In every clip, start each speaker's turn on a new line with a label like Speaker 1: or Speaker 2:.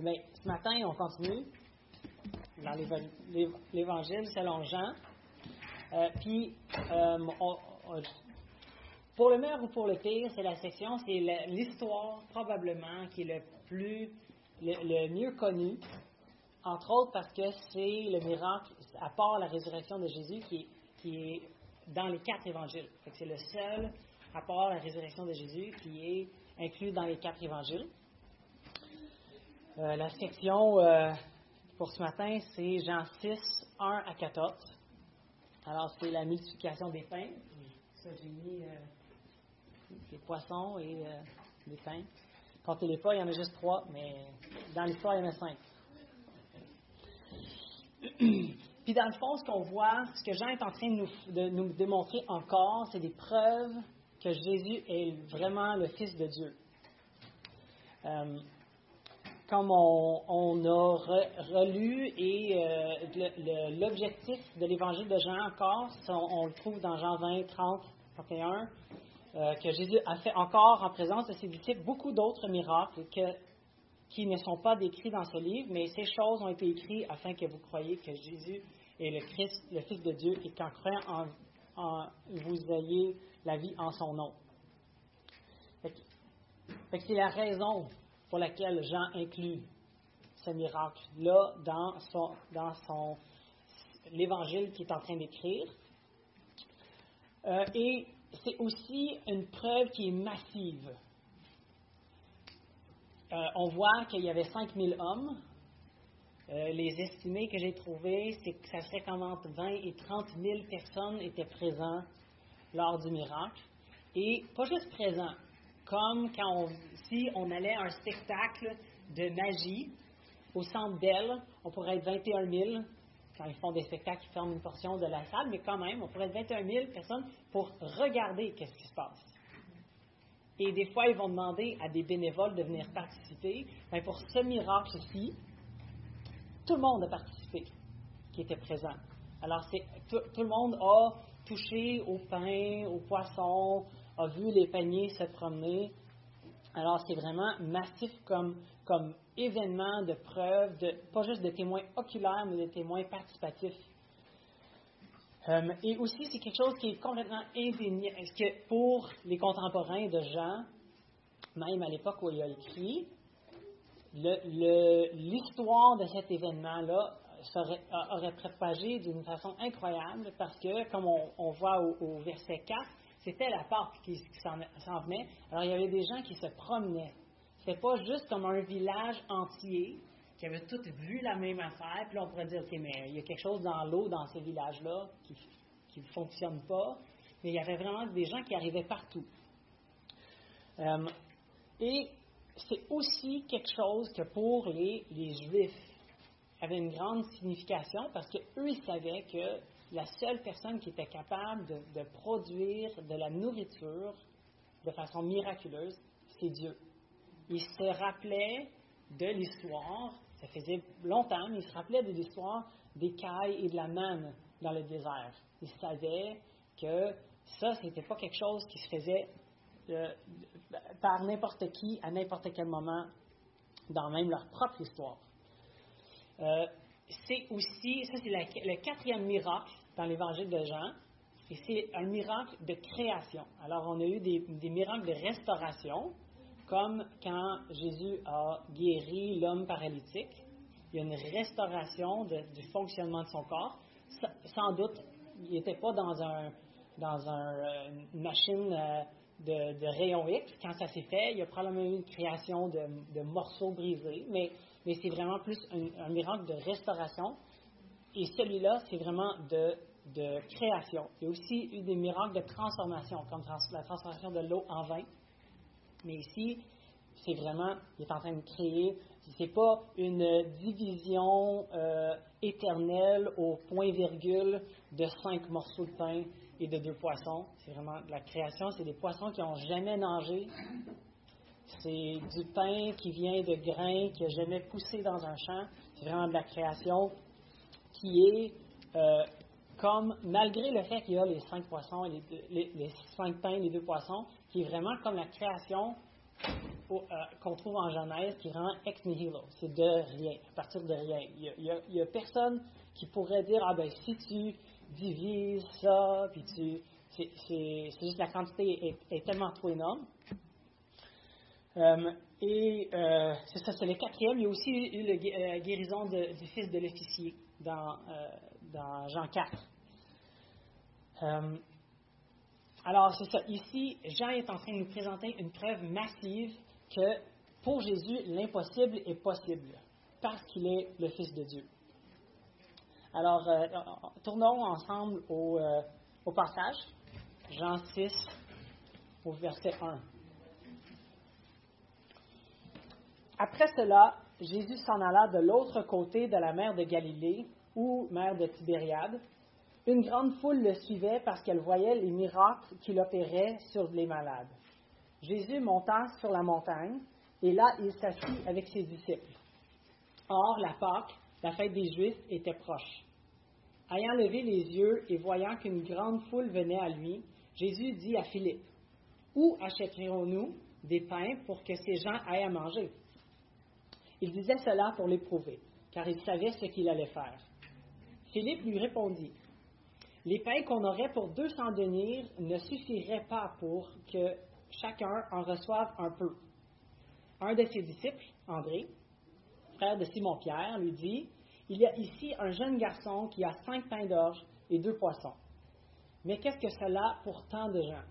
Speaker 1: Mais ce matin, on continue dans l'Évangile selon Jean. Euh, puis, euh, pour le meilleur ou pour le pire, c'est la section, c'est l'histoire probablement qui est le plus, le, mieux connue, entre autres parce que c'est le miracle, à part la résurrection de Jésus, qui est dans les quatre évangiles. C'est le seul, à part la résurrection de Jésus, qui est inclus dans les quatre évangiles. Euh, la section euh, pour ce matin, c'est Jean 6, 1 à 14. Alors, c'est la multiplication des pains. Ça, j'ai mis euh, les poissons et les pains. Comptez-les pas, il y en a juste trois, mais dans l'histoire, il y en a cinq. Puis dans le fond, ce qu'on voit, ce que Jean est en train de nous démontrer encore, c'est des preuves que Jésus est vraiment le Fils de Dieu. Comme on, a relu, et euh, l'objectif de l'évangile de Jean encore, on, le trouve dans Jean 20, 30, 31, que Jésus a fait encore en présence de ses disciples beaucoup d'autres miracles qui ne sont pas décrits dans ce livre, mais ces choses ont été écrites afin que vous croyiez que Jésus est le Christ, le Fils de Dieu, et qu'en croyant en, vous ayez la vie en son nom. C'est la raison pour laquelle Jean inclut ce miracle-là dans son, dans son l'évangile qu'il est en train d'écrire. Euh, et c'est aussi une preuve qui est massive. Euh, on voit qu'il y avait 5000 hommes. Euh, les estimés que j'ai trouvés, c'est que ça serait entre 20 et 30 000 personnes étaient présentes lors du miracle. Et pas juste présents, comme quand on, si on allait à un spectacle de magie au centre d'elle, on pourrait être 21 000 quand ils font des spectacles qui ferment une portion de la salle, mais quand même, on pourrait être 21 000 personnes pour regarder qu'est-ce qui se passe. Et des fois, ils vont demander à des bénévoles de venir participer. Mais pour ce miracle-ci, tout le monde a participé qui était présent. Alors, tout, tout, le monde a touché au pain, au poisson, a vu les paniers se promener. Alors, c'est vraiment massif comme, comme événement de preuve, pas juste de témoins oculaires, mais de témoins participatifs. Euh, et aussi, c'est quelque chose qui est complètement indéniable. Que pour les contemporains de Jean, même à l'époque où il a écrit, l'histoire de cet événement-là aurait propagé d'une façon incroyable parce que, comme on, voit au, verset 4, c'était la Pâque qui, s'en venait. Alors, il y avait des gens qui se promenaient. C'était pas juste comme un village entier qui avait tout vu la même affaire. Puis là, on pourrait dire, OK, mais il y a quelque chose dans l'eau, dans ces villages-là, qui ne fonctionne pas. Mais il y avait vraiment des gens qui arrivaient partout. Euh, et c'est aussi quelque chose que pour les, les Juifs avait une grande signification parce qu'eux, ils savaient que la seule personne qui était capable de, produire de la nourriture de façon miraculeuse, c'est Dieu. Ils se rappelaient de l'histoire, ça faisait longtemps, mais ils se rappelaient de l'histoire des cailles et de la manne dans le désert. Ils savaient que ça, ce n'était pas quelque chose qui se faisait euh, par n'importe qui à n'importe quel moment dans même leur propre histoire. Euh, c'est aussi, ça c'est le quatrième miracle dans l'évangile de Jean, et c'est un miracle de création. Alors on a eu des, miracles de restauration, comme quand Jésus a guéri l'homme paralytique. Il y a une restauration du fonctionnement de son corps. Sans doute, il n'était pas dans, un, dans euh, une machine euh, de, de rayon X. Quand ça s'est fait, il y a probablement eu une création de, de morceaux brisés, mais mais c'est vraiment plus un, miracle de restauration. Et celui-là, c'est vraiment de, création. Il y a aussi eu des miracles de transformation, comme la transformation de l'eau en vin. Mais ici, c'est vraiment, il est en train de créer. Ce n'est pas une division euh, éternelle au point-virgule de cinq morceaux de pain et de deux poissons. C'est vraiment de la création. C'est des poissons qui n'ont jamais nagé, c'est du pain qui vient de grains qui n'a jamais poussé dans un champ. C'est vraiment de la création qui est euh, comme, malgré le fait qu'il y a les cinq poissons, et les, cinq pains les deux poissons, qui est vraiment comme la création qu'on trouve en Genèse qui rend ex nihilo. C'est de rien, à partir de rien. Il n'y a, personne qui pourrait dire Ah ben si tu divises ça, puis tu. C'est juste la quantité est, tellement trop énorme. Euh, et euh, c'est ça, c'est le quatrième. Il y a aussi eu la guérison du fils de l'officier dans, Jean 4. Alors, c'est ça. Ici, Jean est en train de nous présenter une preuve massive que pour Jésus, l'impossible est possible parce qu'il est le Fils de Dieu. Alors, euh, tournons ensemble au, euh, au, passage, Jean 6, au verset 1. Après cela, Jésus s'en alla de l'autre côté de la mer de Galilée, ou mer de Tibériade, une grande foule le suivait parce qu'elle voyait les miracles qu'il opérait sur les malades. Jésus monta sur la montagne et là il s'assit avec ses disciples. Or, la Pâque, la fête des Juifs, était proche. Ayant levé les yeux et voyant qu'une grande foule venait à lui, Jésus dit à Philippe, Où achèterons-nous des pains pour que ces gens aillent à manger? Il disait cela pour l'éprouver, car il savait ce qu'il allait faire. Philippe lui répondit, les pains qu'on aurait pour 200 deniers ne suffiraient pas pour que chacun en reçoive un peu. Un de ses disciples, André, frère de Simon-Pierre, lui dit, Il y a ici un jeune garçon qui a cinq pains d'orge et deux poissons. Mais qu'est-ce que cela pour tant de gens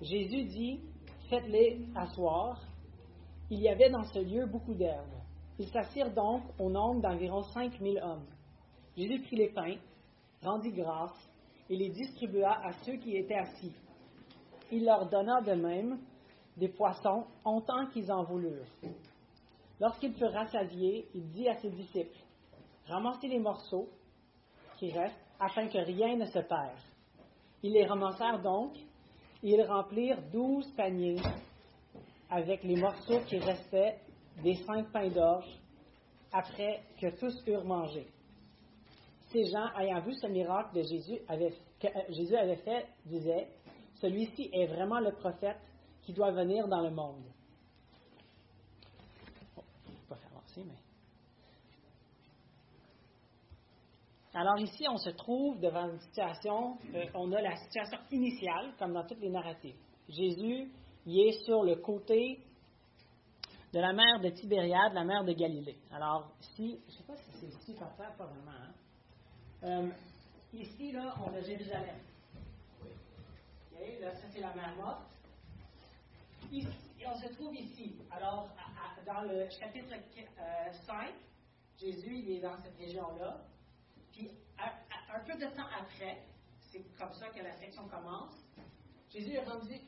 Speaker 1: Jésus dit, Faites-les asseoir. Il y avait dans ce lieu beaucoup d'herbes. Ils s'assirent donc au nombre d'environ cinq mille hommes. Jésus prit les pains, rendit grâce et les distribua à ceux qui étaient assis. Il leur donna de même des poissons autant qu'ils en voulurent. Lorsqu'ils furent rassasiés, il dit à ses disciples, Ramassez les morceaux qui restent afin que rien ne se perde. Ils les ramassèrent donc et ils remplirent douze paniers avec les morceaux qui restaient des cinq pains d'orge après que tous eurent mangé ces gens, ayant vu ce miracle que euh, Jésus avait fait, disaient, celui-ci est vraiment le prophète qui doit venir dans le monde. mais. Alors ici, on se trouve devant une situation, euh, on a la situation initiale, comme dans toutes les narratives. Jésus, il est sur le côté de la mer de Tibériade, la mer de Galilée. Alors, ici, je ne sais pas si c'est ici par terre, pas vraiment, hein? Euh, ici, là, on a Jérusalem. là, ça, c'est la mer morte. Ici, on se trouve ici. Alors, dans le chapitre 5, euh, Jésus, il est dans cette région-là. Puis, un peu de temps après, c'est comme ça que la section commence, Jésus est rendu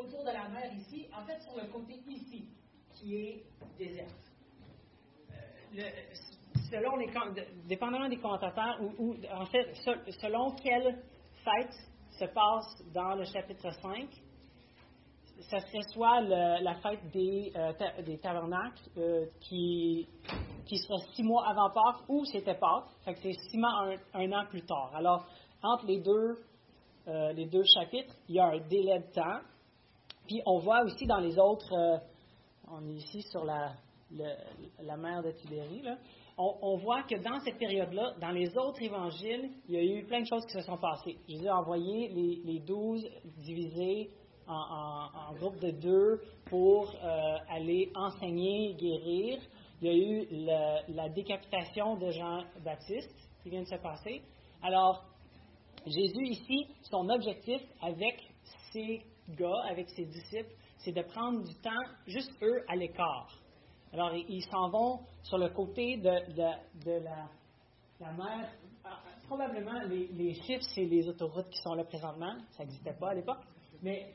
Speaker 1: autour de la mer ici, en fait sur le côté ici, qui est désert. Euh, selon les, dépendamment des commentateurs, ou, en fait, selon quelle fête se passe dans le chapitre 5, ça serait soit la fête des, euh, des tabernacles euh, qui, qui serait six mois avant Pâques ou c'était Pâques, c'est six mois un, an plus tard. Alors, entre les deux, les deux chapitres, il y a un délai de temps. Puis on voit aussi dans les autres, on est ici sur la, la mer de Tibérie, là, on, voit que dans cette période-là, dans les autres évangiles, il y a eu plein de choses qui se sont passées. Jésus a envoyé les, douze divisés en, groupes de deux pour euh, aller enseigner, guérir. Il y a eu la décapitation de Jean-Baptiste qui vient de se passer. Alors, Jésus ici, son objectif avec ses gars, avec ses disciples, c'est de prendre du temps, juste eux, à l'écart. Alors, ils s'en vont sur le côté de, la, mer. Ah, probablement, les, chiffres, c'est les autoroutes qui sont là présentement. Ça n'existait pas à l'époque. Mais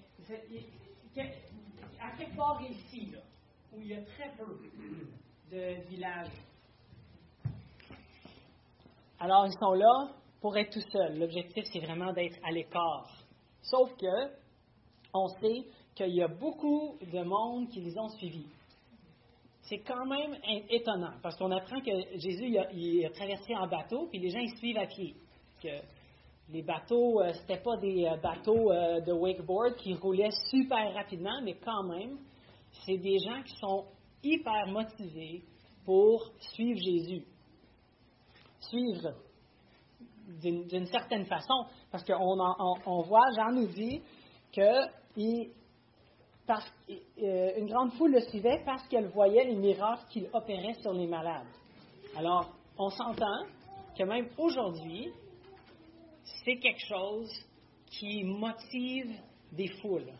Speaker 1: à quelque part ici, où il y a très peu de villages, alors ils sont là pour être tout seuls. L'objectif, c'est vraiment d'être à l'écart. Sauf que, on sait qu'il y a beaucoup de monde qui les ont suivis c'est quand même étonnant, parce qu'on apprend que Jésus il a, traversé en bateau, puis les gens ils suivent à pied. Les bateaux, euh, c'était pas des euh, bateaux euh, de wakeboard qui roulaient super rapidement, mais quand même, c'est des gens qui sont hyper motivés pour suivre Jésus. Suivre d'une certaine façon, parce qu'on on, voit, Jean nous dit que parce, euh, une grande foule le suivait parce qu'elle voyait les miracles qu'il opérait sur les malades. Alors, on s'entend que même aujourd'hui, c'est quelque chose qui motive des foules,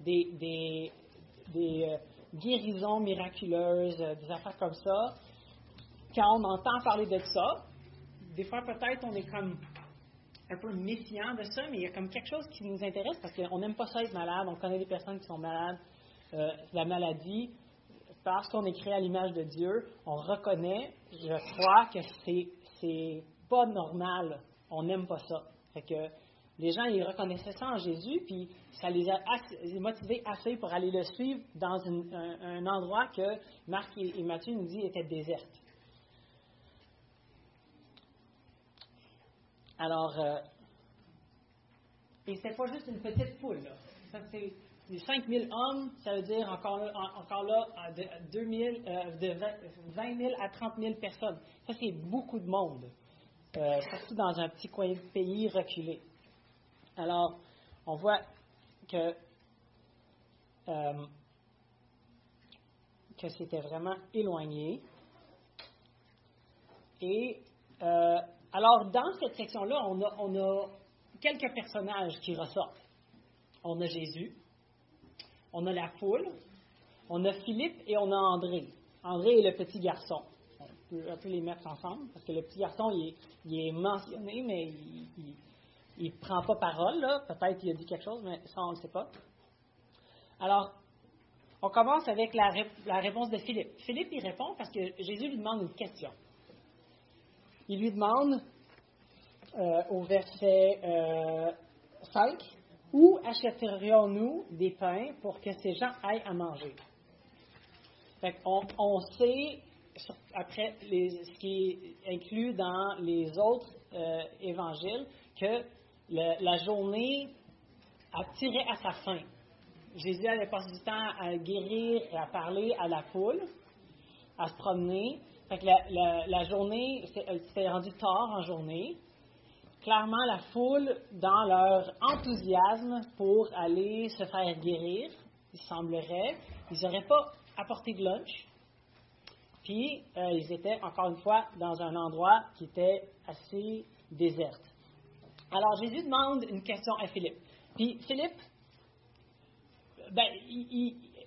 Speaker 1: des, euh, guérisons miraculeuses, des affaires comme ça. Quand on entend parler de ça, des fois peut-être on est comme un peu méfiant de ça, mais il y a comme quelque chose qui nous intéresse parce qu'on n'aime pas ça être malade, on connaît des personnes qui sont malades. Euh, la maladie, parce qu'on est créé à l'image de Dieu, on reconnaît, je crois que c'est, c'est pas normal. On n'aime pas ça. Fait que les gens, ils reconnaissaient ça en Jésus, puis ça les a motivés assez pour aller le suivre dans un, endroit que Marc et, Matthieu nous disent était déserte. Alors, euh, et c'est pas juste une petite foule, là. Ça, c'est les 5000 hommes, ça veut dire encore encore là de, 2000, euh, de 20 000 à 30 000 personnes. Ça, c'est beaucoup de monde, euh, surtout dans un petit coin de pays reculé. Alors, on voit que, euh, que c'était vraiment éloigné. Et euh, alors, dans cette section-là, on a, quelques personnages qui ressortent. On a Jésus, on a la foule, on a Philippe et on a André. André est le petit garçon. On peut les mettre ensemble, parce que le petit garçon, il est, mentionné, mais il ne prend pas parole. Peut-être qu'il a dit quelque chose, mais ça, on ne le sait pas. Alors, on commence avec la, réponse de Philippe. Philippe, il répond parce que Jésus lui demande une question. Il lui demande, euh, au verset 5, euh, où achèterions-nous des pains pour que ces gens aillent à manger? on, sait, après ce qui est inclus dans les autres euh, évangiles, que la journée a tiré à sa fin. Jésus avait passé du temps à guérir et à parler à la foule, à se promener. La, la journée s'est rendue tard en journée clairement la foule dans leur enthousiasme pour aller se faire guérir, il semblerait. Ils n'auraient pas apporté de lunch. Puis, euh, ils étaient, encore une fois, dans un endroit qui était assez désert. Alors, Jésus demande une question à Philippe. Puis, Philippe, ben,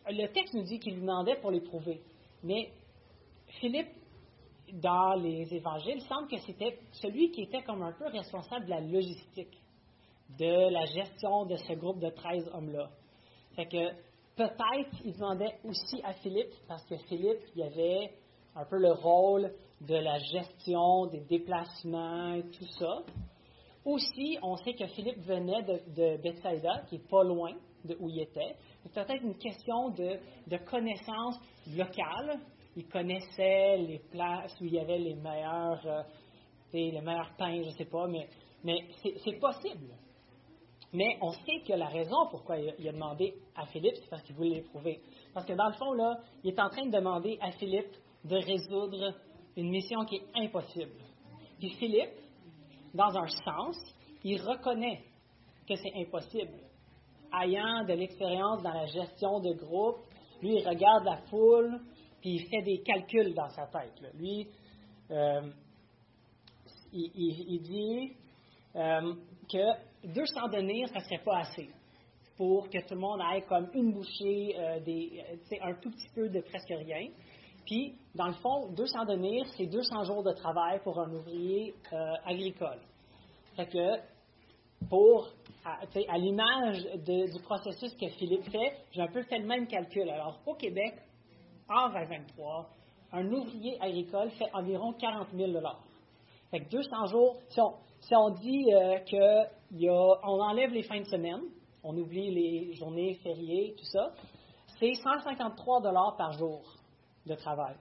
Speaker 1: le texte nous dit qu'il demandait pour l'éprouver. Mais Philippe dans les évangiles, il semble que c'était celui qui était comme un peu responsable de la logistique, de la gestion de ce groupe de 13 hommes-là. Fait que peut-être il demandait aussi à Philippe, parce que Philippe, il avait un peu le rôle de la gestion des déplacements et tout ça. Aussi, on sait que Philippe venait de, Bethsaida, qui est pas loin de où il était. C'est peut-être une question de connaissance locale il connaissait les places où il y avait les meilleurs, euh, les meilleurs pains, je ne sais pas, mais, c'est possible. Mais on sait que la raison pourquoi il a demandé à Philippe, c'est parce qu'il voulait l'éprouver. Parce que dans le fond, là, il est en train de demander à Philippe de résoudre une mission qui est impossible. Puis Philippe, dans un sens, il reconnaît que c'est impossible. Ayant de l'expérience dans la gestion de groupe, lui, il regarde la foule, puis il fait des calculs dans sa tête. Lui, euh, il, dit euh, que 200 deniers, ça ne serait pas assez pour que tout le monde ait comme une bouchée, euh, un tout petit peu de presque rien. Puis, dans le fond, 200 deniers, c'est 200 jours de travail pour un ouvrier agricole. Fait que, pour, à, à l'image du processus que Philippe fait, j'ai un peu fait le même calcul. Alors, au Québec, en 2023, un ouvrier agricole fait environ 40 000 Fait que 200 jours, si on, dit euh, qu'on enlève les fins de semaine, on oublie les journées fériées, tout ça, c'est 153 par jour de travail.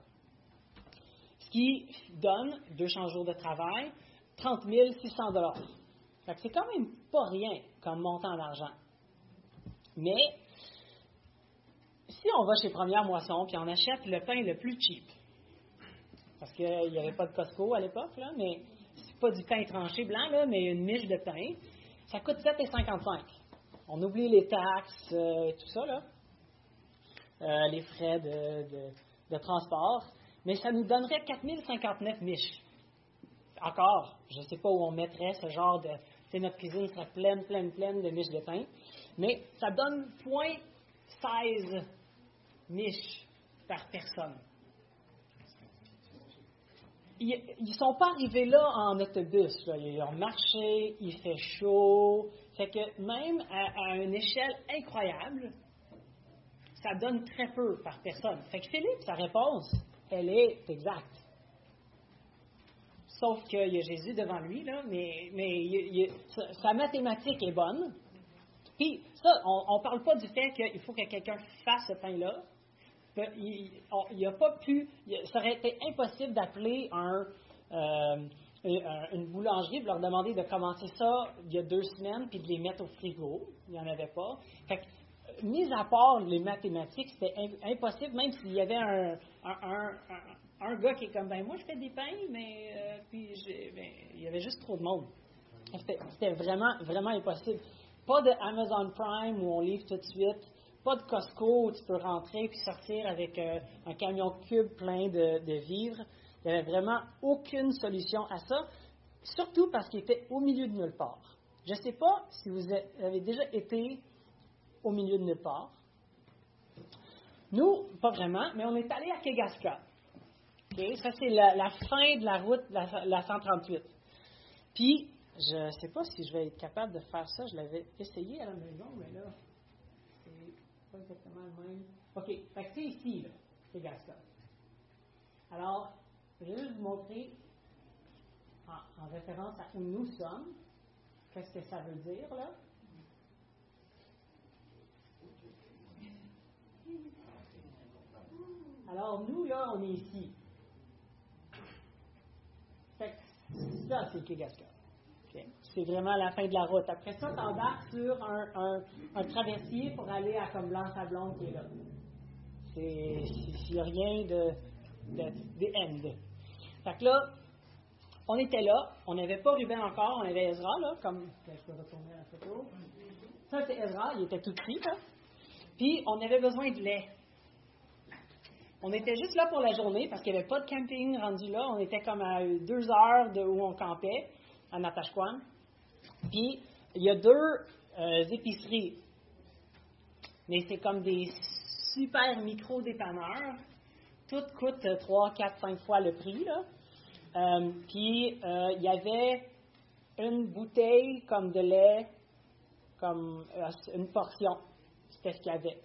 Speaker 1: Ce qui donne, 200 jours de travail, 30 600 Fait que c'est quand même pas rien comme montant d'argent. Mais si on va chez Première Moisson puis on achète le pain le plus cheap, parce qu'il n'y avait pas de Costco à l'époque, là, mais c'est pas du pain tranché blanc, là, mais une miche de pain, ça coûte 7,55. On oublie les taxes euh, et tout ça, là, euh, les frais de, de, transport, mais ça nous donnerait 4059 miches. Encore, je ne sais pas où on mettrait ce genre de. Notre cuisine serait pleine, pleine, pleine de miches de pain, mais ça donne 0.16 miches par personne. Ils ne sont pas arrivés là en autobus. Ils ont marché, il fait chaud. Fait que même à, une échelle incroyable, ça donne très peu par personne. Fait que Philippe, sa réponse, elle est exacte. Sauf qu'il y a Jésus devant lui, là, mais, mais sa mathématique est bonne. Puis ça, on ne parle pas du fait qu'il faut que quelqu'un fasse ce pain-là. Il n'y a pas pu, ça aurait été impossible d'appeler un, euh, une boulangerie de leur demander de commencer ça il y a deux semaines puis de les mettre au frigo. Il n'y en avait pas. Fait que, mis à part les mathématiques, c'était impossible, même s'il y avait un, un, un, gars qui est comme, ben moi je fais des pains, mais euh, puis ben, il y avait juste trop de monde. C'était vraiment, vraiment impossible. Pas de Amazon Prime où on livre tout de suite. Pas de Costco où tu peux rentrer puis sortir avec euh, un camion cube plein de, vivres. Il n'y avait vraiment aucune solution à ça, surtout parce qu'il était au milieu de nulle part. Je ne sais pas si vous avez déjà été au milieu de nulle part. Nous, pas vraiment, mais on est allé à Kegaska. Ça, c'est la, fin de la route, la, la 138. Puis, je ne sais pas si je vais être capable de faire ça. Je l'avais essayé à la maison, mais là, pas exactement le même. OK, fait que c'est ici, là, c'est Gascon. Alors, je vais juste vous montrer, en, référence à où nous sommes, qu'est-ce que ça veut dire, là? Alors, nous, là, on est ici. Fait que ça, c'est Kegaska. C'est vraiment la fin de la route. Après ça, tu embarques sur un, un, traversier pour aller à comme qui est là. C'est rien de, de, de. Fait que là, on était là, on n'avait pas Ruben encore, on avait Ezra, là, comme. Je peux retourner la photo. Ça, c'est Ezra, il était tout petit, là. Puis, on avait besoin de lait. On était juste là pour la journée parce qu'il n'y avait pas de camping rendu là. On était comme à deux heures de où on campait, à Natashquan. Puis, il y a deux euh, épiceries. Mais c'est comme des super micro-dépanneurs. Toutes coûtent 3, 4, 5 fois le prix. Là. Euh, puis, euh, il y avait une bouteille comme de lait, comme une portion. C'était ce qu'il y avait.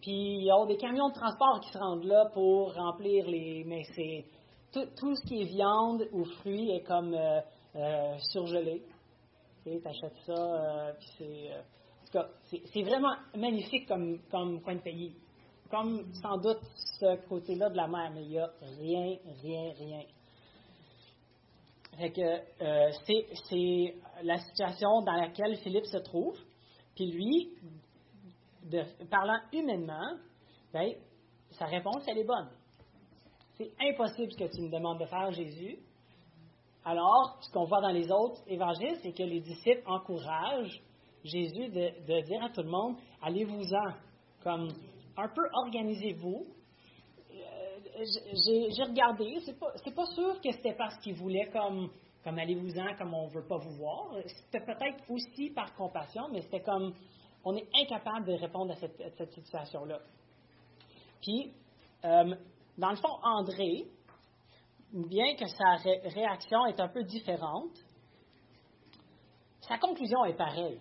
Speaker 1: Puis, il y a des camions de transport qui se rendent là pour remplir les. Mais c'est. Tout, tout, ce qui est viande ou fruits est comme surgelé. Tu achètes ça, euh, puis c'est. Euh, en tout cas, c'est vraiment magnifique comme, comme coin de pays. Comme sans doute ce côté-là de la mer, mais il n'y a rien, rien, rien. Fait que c'est la situation dans laquelle Philippe se trouve. Puis lui, parlant humainement, ben, sa réponse, elle est bonne. C'est impossible que tu me demandes de faire, Jésus. Alors, ce qu'on voit dans les autres évangiles, c'est que les disciples encouragent Jésus de, dire à tout le monde, allez-vous-en, comme un peu organisez-vous. Euh, j'ai regardé, c'est pas, pas sûr que c'était parce qu'ils voulaient comme, comme allez-vous-en, comme on ne veut pas vous voir. C'était peut-être aussi par compassion, mais c'était comme, on est incapable de répondre à cette, situation-là. Puis, euh, dans le fond, André, bien que sa réaction est un peu différente, sa conclusion est pareille.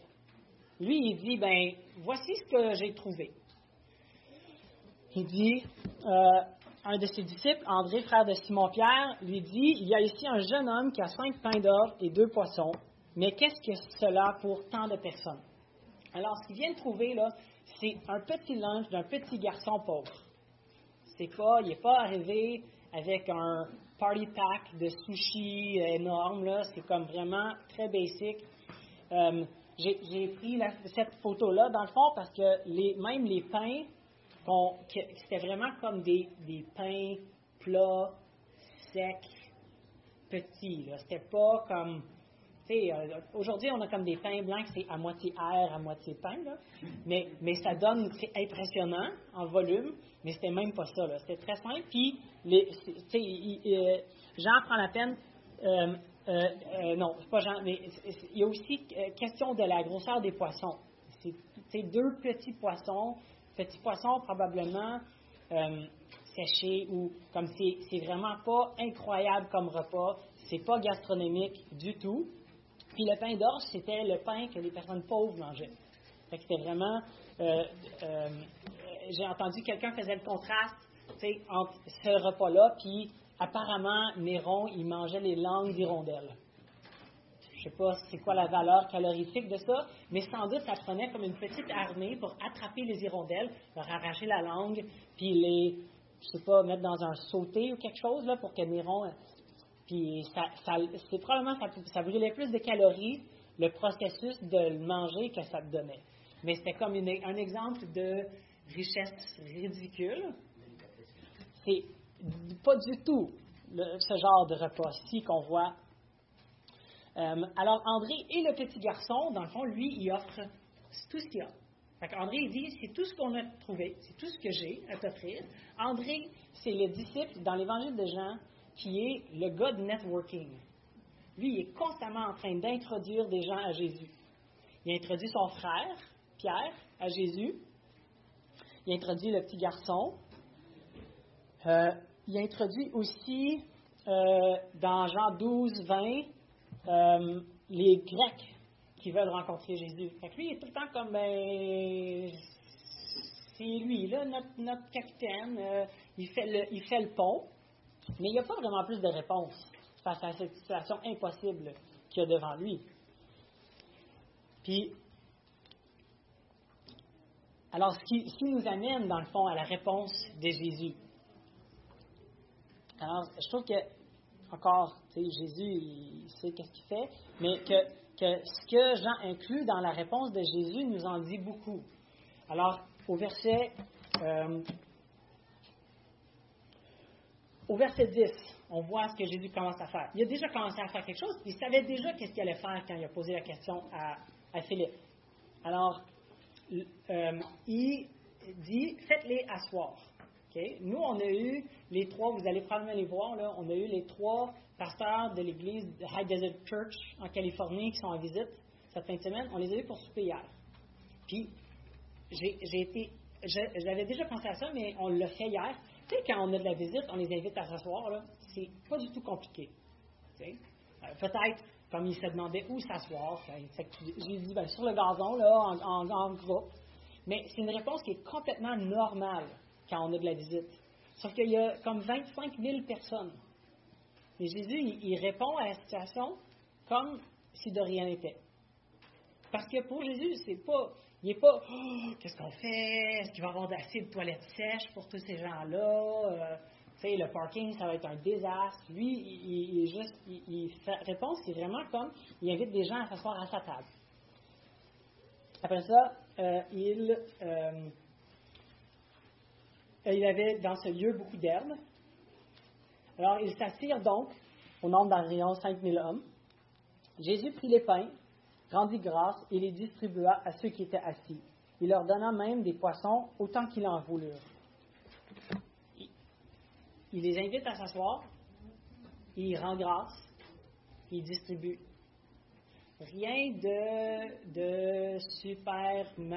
Speaker 1: Lui, il dit, ben, voici ce que j'ai trouvé. Il dit, euh, un de ses disciples, André, frère de Simon-Pierre, lui dit, il y a ici un jeune homme qui a cinq pains d'or et deux poissons, mais qu'est-ce que cela pour tant de personnes? Alors, ce qu'il vient de trouver, là, c'est un petit lunch d'un petit garçon pauvre. C'est pas, il n'est pas arrivé avec un, party pack de sushi énorme. Là. C'est comme vraiment très basic. Euh, j'ai pris cette photo-là, dans le fond, parce que les, même les pains, c'était vraiment comme des, des pains plats, secs, petits. C'était pas comme. Euh, aujourd'hui, on a comme des pains blancs, c'est à moitié air, à moitié pain. Là. Mais, mais ça donne, c'est impressionnant en volume, mais c'était même pas ça. C'était très simple. Puis, les, euh, Jean prend la peine. Euh, non, c'est pas Jean, mais il y a aussi question de la grosseur des poissons. C'est deux petits poissons, petits poissons probablement séchés ou comme c'est vraiment pas incroyable comme repas, c'est pas gastronomique du tout. Puis le pain d'orge, c'était le pain que les personnes pauvres mangeaient. c'était vraiment. Euh, euh, j'ai entendu quelqu'un faisait le contraste entre ce repas-là, puis apparemment, Néron, il mangeait les langues d'hirondelles. Je ne sais pas c'est quoi la valeur calorifique de ça, mais sans doute, ça prenait comme une petite armée pour attraper les hirondelles, leur arracher la langue, puis les, je sais pas, mettre dans un sauté ou quelque chose, là, pour que Néron puis ça, c'est probablement ça, ça brûlait plus de calories le processus de le manger que ça te donnait. Mais c'était comme un exemple de richesse ridicule. C'est pas du tout ce genre de repas-ci qu'on voit. Euh, alors André et le petit garçon, dans le fond, lui, il offre tout ce qu'il a. Fait André, il dit, c'est tout ce qu'on a trouvé, c'est tout ce que j'ai à t'offrir. André, c'est le disciple dans l'évangile de Jean qui est le gars de networking. Lui, il est constamment en train d'introduire des gens à Jésus. Il introduit son frère, Pierre, à Jésus. Il introduit le petit garçon. Euh, il introduit aussi, euh, dans Jean 12, 20, euh, les Grecs qui veulent rencontrer Jésus. Fait lui, il est tout le temps comme, ben, c'est lui, là, notre, capitaine. il, fait le, il fait le pont. Mais il n'y a pas vraiment plus de réponse face à cette situation impossible qu'il y a devant lui. Puis, alors, ce qui, nous amène, dans le fond, à la réponse de Jésus. Alors, je trouve que, encore, Jésus, il sait qu'est-ce qu'il fait, mais que, ce que Jean inclut dans la réponse de Jésus nous en dit beaucoup. Alors, au verset euh, au verset 10, on voit ce que Jésus commence à faire. Il a déjà commencé à faire quelque chose, il savait déjà qu'est-ce qu'il allait faire quand il a posé la question à, Philippe. Alors, euh, il dit, faites-les asseoir. Nous, on a eu les trois, vous allez probablement les voir, là, on a eu les trois pasteurs de l'église High Desert Church en Californie qui sont en visite cette fin de semaine. On les a eu pour souper hier. Puis, j'ai été, j'avais déjà pensé à ça, mais on l'a fait hier. Tu sais, quand on a de la visite, on les invite à s'asseoir. C'est pas du tout compliqué. Euh, peut-être, comme il se demandait où s'asseoir, j'ai dit, ben, sur le gazon, là, en, groupe. Mais c'est une réponse qui est complètement normale quand on a de la visite. Sauf qu'il y a comme 25 000 personnes. Et Jésus, il, répond à la situation comme si de rien n'était. Parce que pour Jésus, c'est pas il n'est pas oh, qu'est-ce qu'on fait? Est-ce qu'il va y avoir assez de toilettes sèches pour tous ces gens-là? Euh, Tu sais, le parking, ça va être un désastre. Lui, il, il juste, il, fait réponse, c'est vraiment comme il invite des gens à s'asseoir à sa table. Après ça, euh, il, euh, il avait dans ce lieu beaucoup d'herbes. Alors, il s'assire donc au nombre d'environ 5000 hommes. Jésus prit les pains, rendit grâce et les distribua à ceux qui étaient assis. Il leur donna même des poissons autant qu'il en voulurent. Il les invite à s'asseoir, il rend grâce, il distribue. Rien de, de super euh,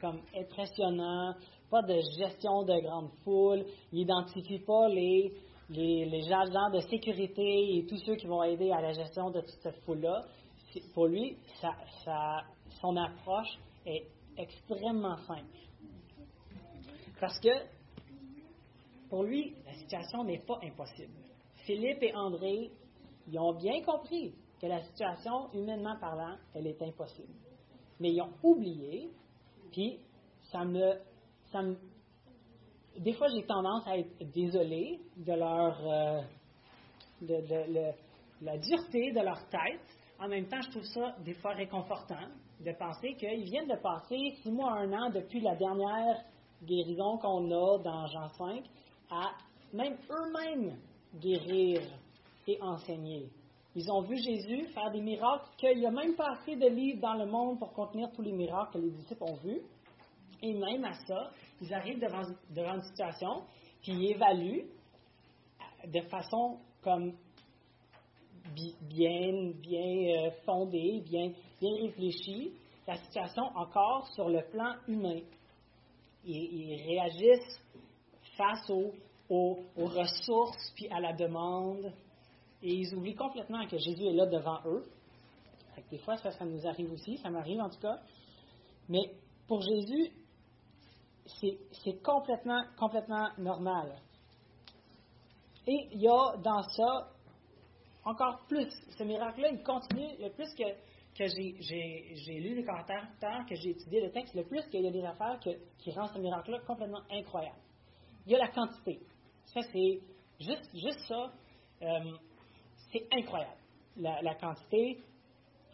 Speaker 1: comme impressionnant, pas de gestion de grande foule, il n'identifie pas les, les, les agents de sécurité et tous ceux qui vont aider à la gestion de toute cette foule-là pour lui, son approche est extrêmement simple. Parce que pour lui, la situation n'est pas impossible. Philippe et André, ils ont bien compris que la situation, humainement parlant, elle est impossible. Mais ils ont oublié, puis ça me, ça me des fois, j'ai tendance à être désolé de leur, euh, de, la dureté de leur tête en même temps, je trouve ça des fois réconfortant de penser qu'ils viennent de passer six mois, un an depuis la dernière guérison qu'on a dans Jean 5 à même eux-mêmes guérir et enseigner. Ils ont vu Jésus faire des miracles qu'il n'y a même pas assez de livres dans le monde pour contenir tous les miracles que les disciples ont vus. Et même à ça, ils arrivent devant, devant une situation, puis ils évaluent de façon comme bien, bien euh, fondée, bien, bien réfléchie, la situation encore sur le plan humain. Ils, ils réagissent face aux, ressources puis à la demande. Et ils oublient complètement que Jésus est là devant eux. Des fois, ça, ça nous arrive aussi, ça m'arrive en tout cas. Mais pour Jésus, c'est complètement, complètement normal. Et il y a dans ça encore plus. Ce miracle-là, il continue. Le plus que, j'ai lu les commentaires, que j'ai étudié le texte, le plus qu'il y a des affaires qui rendent ce miracle-là complètement incroyable. Il y a la quantité. Ça, c'est juste, ça. Euh, c'est incroyable, la, quantité.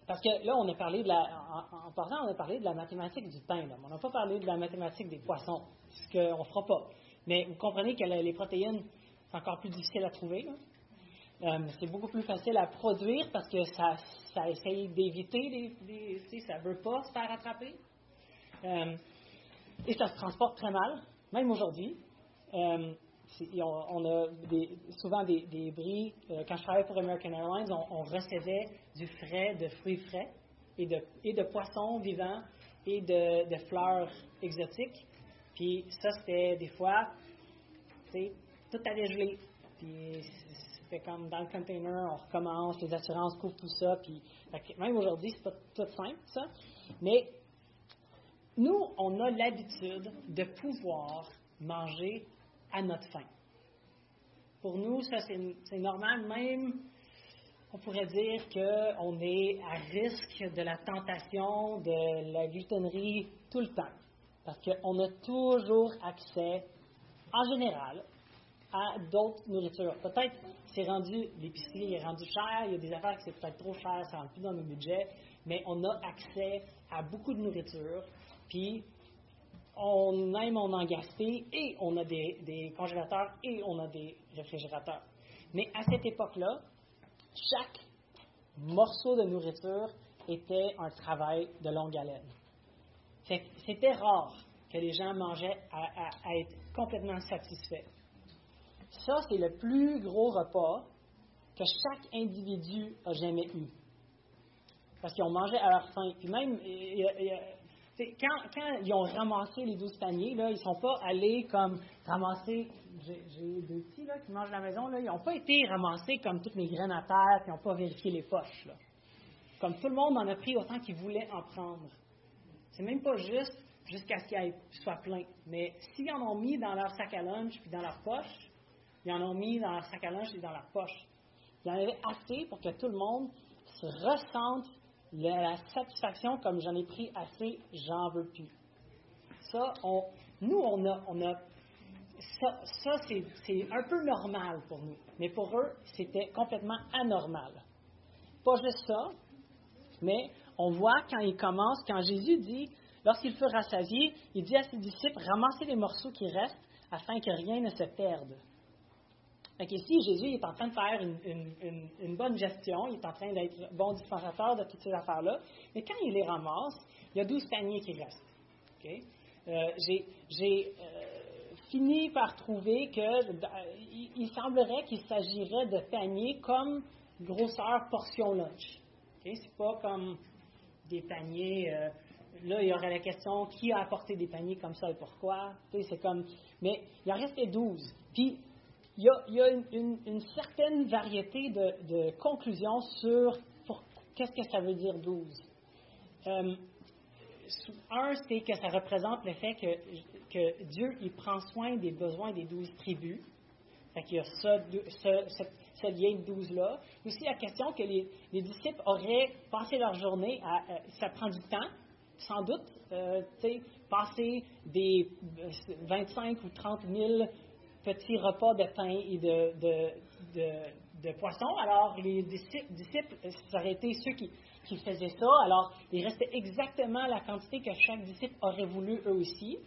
Speaker 1: Parce que là, on a parlé de la. En, parlant, on a parlé de la mathématique du pain. On n'a pas parlé de la mathématique des poissons, ce qu'on ne fera pas. Mais vous comprenez que les protéines, c'est encore plus difficile à trouver. Euh, c'est beaucoup plus facile à produire parce que ça, ça essaye d'éviter, des, ça ne veut pas se faire attraper. Euh, et ça se transporte très mal, même aujourd'hui. Euh, on, a souvent des, bris. quand je travaillais pour American Airlines, on, recevait du frais, de fruits frais et de, et de poissons vivants et de, de fleurs exotiques. Puis ça, c'était des fois, tout allait geler. Puis c'est comme dans le container, on recommence, les assurances couvrent tout ça. Puis, même aujourd'hui, c'est pas tout simple, ça. Mais nous, on a l'habitude de pouvoir manger à notre faim. Pour nous, ça, c'est normal. Même, on pourrait dire qu'on est à risque de la tentation de la glutonnerie tout le temps. Parce qu'on a toujours accès, en général, à d'autres nourritures. Peut-être c'est rendu, l'épicerie est rendu cher, il y a des affaires qui c'est peut-être trop cher, ça rentre plus dans nos budgets, mais on a accès à beaucoup de nourriture, puis on aime on en gaspille et on a des, des, congélateurs et on a des réfrigérateurs. Mais à cette époque-là, chaque morceau de nourriture était un travail de longue haleine. C'était rare que les gens mangeaient à être complètement satisfaits. Ça, c'est le plus gros repas que chaque individu a jamais eu. Parce qu'ils ont mangé à leur faim. Puis même, quand, ils ont ramassé les douze paniers, là, ils ne sont pas allés comme ramasser. J'ai deux petits là, qui mangent à la maison. Là, ils n'ont pas été ramassés comme toutes les graines à terre, puis ils n'ont pas vérifié les poches. Comme tout le monde en a pris autant qu'ils voulaient en prendre. C'est même pas juste jusqu'à ce qu'il soit plein. Mais s'ils en ont mis dans leur sac à lunch puis dans leur poche, ils en ont mis dans leur sac à linge et dans leur poche. Il y en avait assez pour que tout le monde se ressente la satisfaction comme j'en ai pris assez, j'en veux plus. Ça, nous, on a, on a ça, ça c'est un peu normal pour nous. Mais pour eux, c'était complètement anormal. Pas juste ça, mais on voit quand il commence, quand Jésus dit, lorsqu'il fut rassasié, il dit à ses disciples, ramassez les morceaux qui restent afin que rien ne se perde. Donc ici, Jésus est en train de faire une, bonne gestion, il est en train d'être bon dispensateur de toutes ces affaires-là, mais quand il les ramasse, il y a 12 paniers qui restent. Euh, j'ai euh, fini par trouver qu'il il semblerait qu'il s'agirait de paniers comme grosseur portion lunch. Ce C'est pas comme des paniers. Euh, là, il y aurait la question qui a apporté des paniers comme ça et pourquoi? C'est comme. Mais il en restait 12. Puis il y a, une, certaine variété de, conclusions sur qu'est-ce que ça veut dire 12. Euh, un, c'est que ça représente le fait que, Dieu il prend soin des besoins des douze tribus. Fait qu'il y a ce, lien de douze-là. Aussi la question que les, disciples auraient passé leur journée à. ça prend du temps, sans doute, euh, passer des 25 ou 30 000 petits repas de pain et de, poissons. Alors, les disciples, ça aurait été ceux qui, faisaient ça. Alors, il restait exactement la quantité que chaque disciple aurait voulu eux aussi.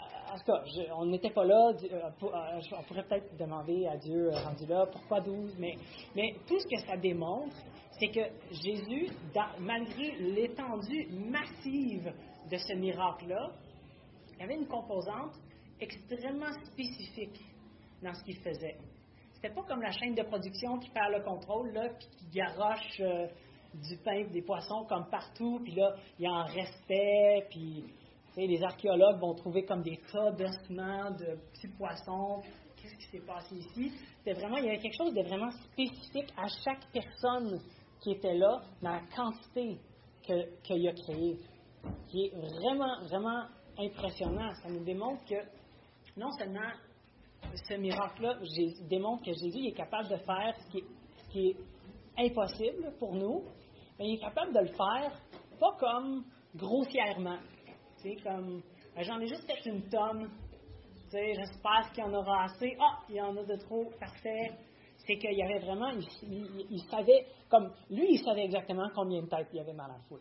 Speaker 1: En tout cas, on n'était pas là. Euh, on pourrait peut-être demander à Dieu, rendu là, pourquoi 12 mais, mais tout ce que ça démontre, c'est que Jésus, malgré l'étendue massive de ce miracle-là, il y avait une composante extrêmement spécifique dans ce qu'il faisait. C'était pas comme la chaîne de production qui perd le contrôle, là, puis qui garoche euh, du pain des poissons comme partout, puis là, il en restait, puis les archéologues vont trouver comme des tas d'ossements de petits poissons. Qu'est-ce qui s'est passé ici? C'était vraiment, il y avait quelque chose de vraiment spécifique à chaque personne qui était là, dans la quantité qu'il a créée, qui est vraiment, vraiment impressionnant. Ça nous démontre que non seulement ce miracle-là démontre que Jésus est capable de faire ce qui, est, impossible pour nous, mais il est capable de le faire pas comme grossièrement. Tu sais, comme ben, j'en ai juste fait une tonne. Tu sais, j'espère qu'il y en aura assez. Ah, il y en a de trop, parfait. C'est qu'il y avait vraiment, il, savait, comme lui, il savait exactement combien de têtes il y avait dans la foule.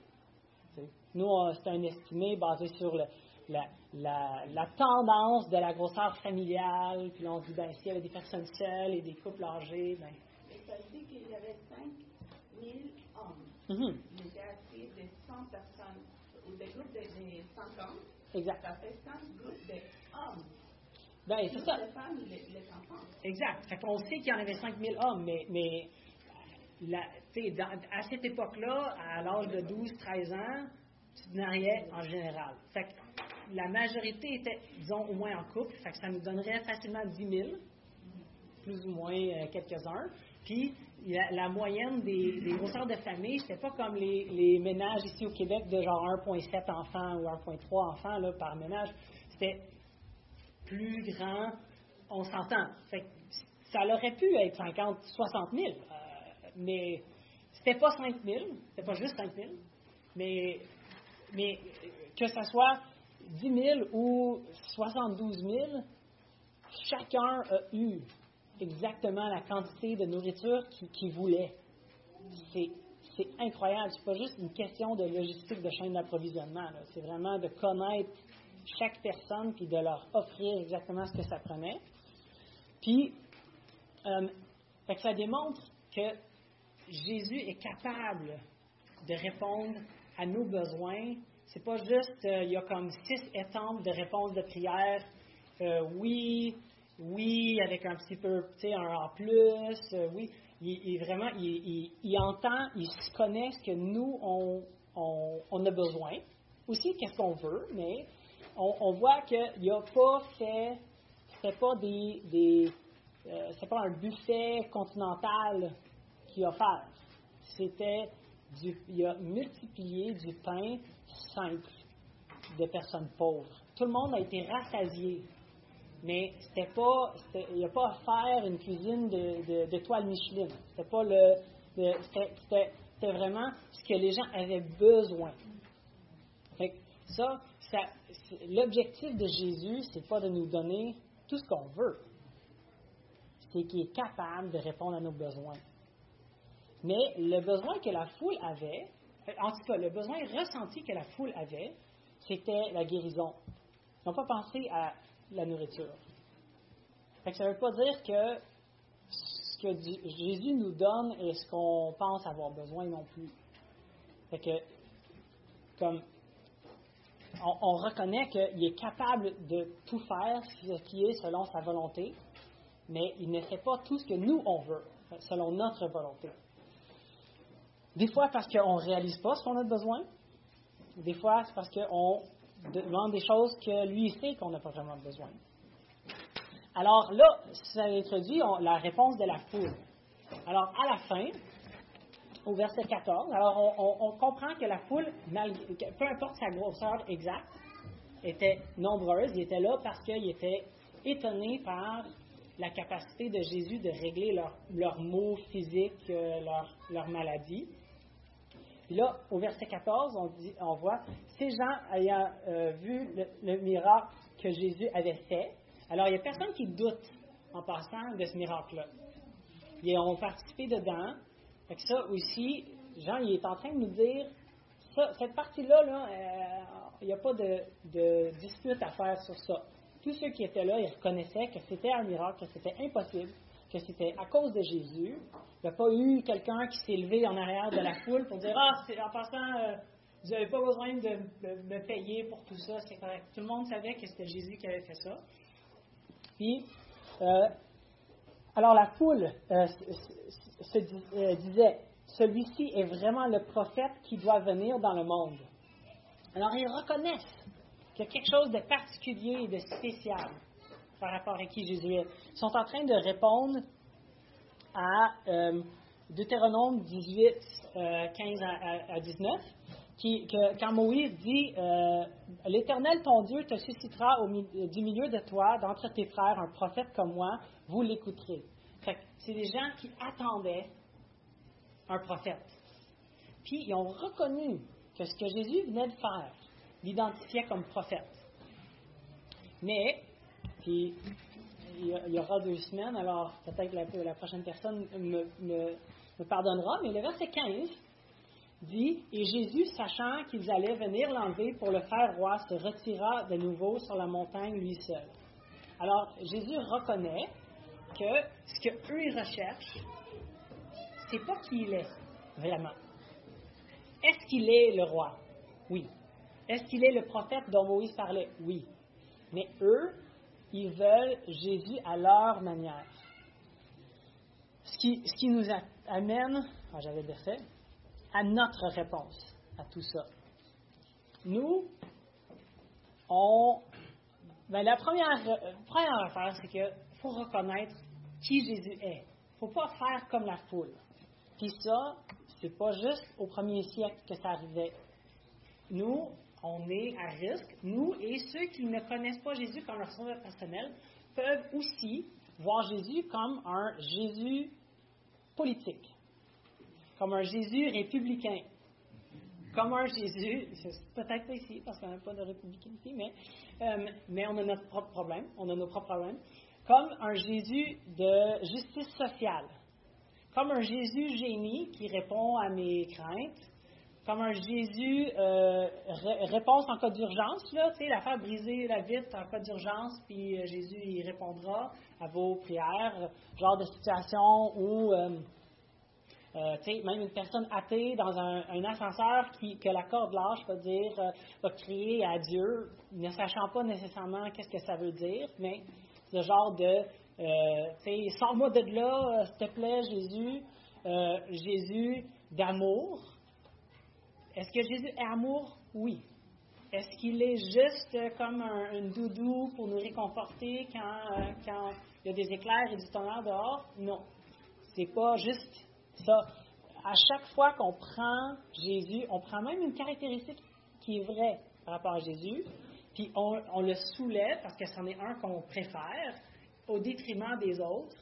Speaker 1: Nous, c'était un estimé basé sur le, la, tendance de la grosseur familiale, puis on dit, ben, s'il y avait des personnes seules et des couples âgés, ben...
Speaker 2: ça dit qu'il y avait 5 000 hommes. Mm Il était assis de 100 personnes, ou des groupes de, 50.
Speaker 1: Exact.
Speaker 2: Ça fait 100 groupes d'hommes.
Speaker 1: Ben, c'est ça.
Speaker 2: Les femmes, les, les enfants.
Speaker 1: Exact. Fait qu'on sait qu'il y en avait 5 000 hommes, mais, mais la, dans, à cette époque-là, à l'âge de 12-13 ans, tu te mariais en général. Fait que la majorité était, disons, au moins en couple, fait que ça nous donnerait facilement 10 000, plus ou moins euh, quelques-uns. Puis, la, moyenne des, des, grosseurs de famille, c'était pas comme les, ménages ici au Québec de genre 1,7 enfants ou 1,3 enfants par ménage. C'était plus grand, on s'entend. ça aurait pu être 50, 60 000, mais c'était pas 5 000, c'était pas juste 5 000, mais, mais que ce soit 10 000 ou 72 000, chacun a eu exactement la quantité de nourriture qu'il voulait. C'est, incroyable. C'est pas juste une question de logistique de chaîne d'approvisionnement. C'est vraiment de connaître chaque personne puis de leur offrir exactement ce que ça prenait. Puis, euh, ça démontre que Jésus est capable de répondre à nos besoins c'est pas juste, euh, il y a comme six étampes de réponse de prière. Euh, oui, oui, avec un petit peu, tu sais, un en plus, euh, oui. Il, vraiment, il, entend, il se connaît ce que nous, on, on, a besoin. Aussi, qu'est-ce qu'on veut, mais on, voit qu'il n'a pas fait, c'est pas des, des c'est pas un buffet continental qu'il a fait. C'était il a multiplié du pain simple de personnes pauvres. Tout le monde a été rassasié. Mais c'était pas, il n'y a pas à faire une cuisine de, de, toile Michelin. C'était pas le, c'était, vraiment ce que les gens avaient besoin. ça, ça l'objectif de Jésus, c'est pas de nous donner tout ce qu'on veut. C'est qu'il est capable de répondre à nos besoins. Mais le besoin que la foule avait, en tout cas, le besoin ressenti que la foule avait, c'était la guérison. Ils n'ont pas pensé à la nourriture. ça ne veut pas dire que ce que Jésus nous donne est ce qu'on pense avoir besoin non plus. que, comme on, on reconnaît qu'il est capable de tout faire ce qui est selon sa volonté, mais il ne fait pas tout ce que nous on veut, selon notre volonté. Des fois parce qu'on ne réalise pas ce qu'on a besoin. Des fois, c'est parce qu'on demande des choses que lui sait qu'on n'a pas vraiment besoin. Alors là, ça introduit la réponse de la foule. Alors, à la fin, au verset 14, alors on, comprend que la foule, peu importe sa grosseur exacte, était nombreuse. Il était là parce qu'il était étonné par la capacité de Jésus de régler leurs leur maux physiques, euh, leurs leur maladies. Puis là, au verset 14, on, dit, on voit, ces gens ayant euh, vu le, miracle que Jésus avait fait, alors il n'y a personne qui doute en passant de ce miracle-là. ils ont participé dedans. Fait que ça aussi, Jean, il est en train de nous dire, cette partie-là, là, euh, il n'y a pas de, de, dispute à faire sur ça. Tous ceux qui étaient là, ils reconnaissaient que c'était un miracle, que c'était impossible, que c'était à cause de Jésus. Il n'y a pas eu quelqu'un qui s'est levé en arrière de la foule pour dire Ah, en passant, euh, vous n'avez pas besoin de, me payer pour tout ça, c'est correct. Tout le monde savait que c'était Jésus qui avait fait ça. Puis, euh, alors la foule euh, se, disait Celui-ci est vraiment le prophète qui doit venir dans le monde. Alors ils reconnaissent qu'il y a quelque chose de particulier et de spécial par rapport à qui Jésus est. Ils sont en train de répondre à euh, Deutéronome 18, 15 à, 19, qui, que, quand Moïse dit euh, L'Éternel ton Dieu te suscitera au, du milieu de toi, d'entre tes frères, un prophète comme moi, vous l'écouterez. C'est des gens qui attendaient un prophète. Puis ils ont reconnu que ce que Jésus venait de faire l'identifiait comme prophète. Mais, puis, il y aura deux semaines, alors peut-être la, prochaine personne me, pardonnera, mais le verset 15 dit Et Jésus, sachant qu'ils allaient venir l'enlever pour le faire roi, se retira de nouveau sur la montagne lui seul. Alors, Jésus reconnaît que ce qu'eux ils recherchent, c'est pas qui il est, vraiment. Est-ce qu'il est le roi? Oui. Est-ce qu'il est le prophète dont Moïse parlait? Oui. Mais eux, ils veulent Jésus à leur manière. Ce qui, ce qui nous amène, ah, j'avais le fait, à notre réponse à tout ça. Nous, on. Ben, la première, première affaire, c'est qu'il faut reconnaître qui Jésus est. Il ne faut pas faire comme la foule. Puis ça, c'est pas juste au premier siècle que ça arrivait. Nous, on est à risque. Nous et ceux qui ne connaissent pas Jésus comme leur sauveur personnel peuvent aussi voir Jésus comme un Jésus politique, comme un Jésus républicain, comme un Jésus, peut-être pas ici parce qu'on n'a pas de républicain ici, mais, euh, mais on a notre propre problème, on a nos propres problèmes, comme un Jésus de justice sociale, comme un Jésus génie qui répond à mes craintes, comme un Jésus euh, réponse en cas d'urgence, là, tu sais, l'affaire briser la vitre en cas d'urgence, puis euh, Jésus y répondra à vos prières, genre de situation où, euh, tu sais, même une personne athée dans un, ascenseur qui, que la corde lâche va dire, va crier à Dieu, ne sachant pas nécessairement qu'est-ce que ça veut dire, mais ce genre de, tu sais, sors-moi de là, s'il te plaît, Jésus, Jésus d'amour, est-ce que Jésus est amour? Oui. Est-ce qu'il est juste comme un, doudou pour nous réconforter quand, euh, quand il y a des éclairs et du tonnerre dehors? Non. C'est pas juste ça. À chaque fois qu'on prend Jésus, on prend même une caractéristique qui est vraie par rapport à Jésus, puis on, le soulève parce que c'en est un qu'on préfère au détriment des autres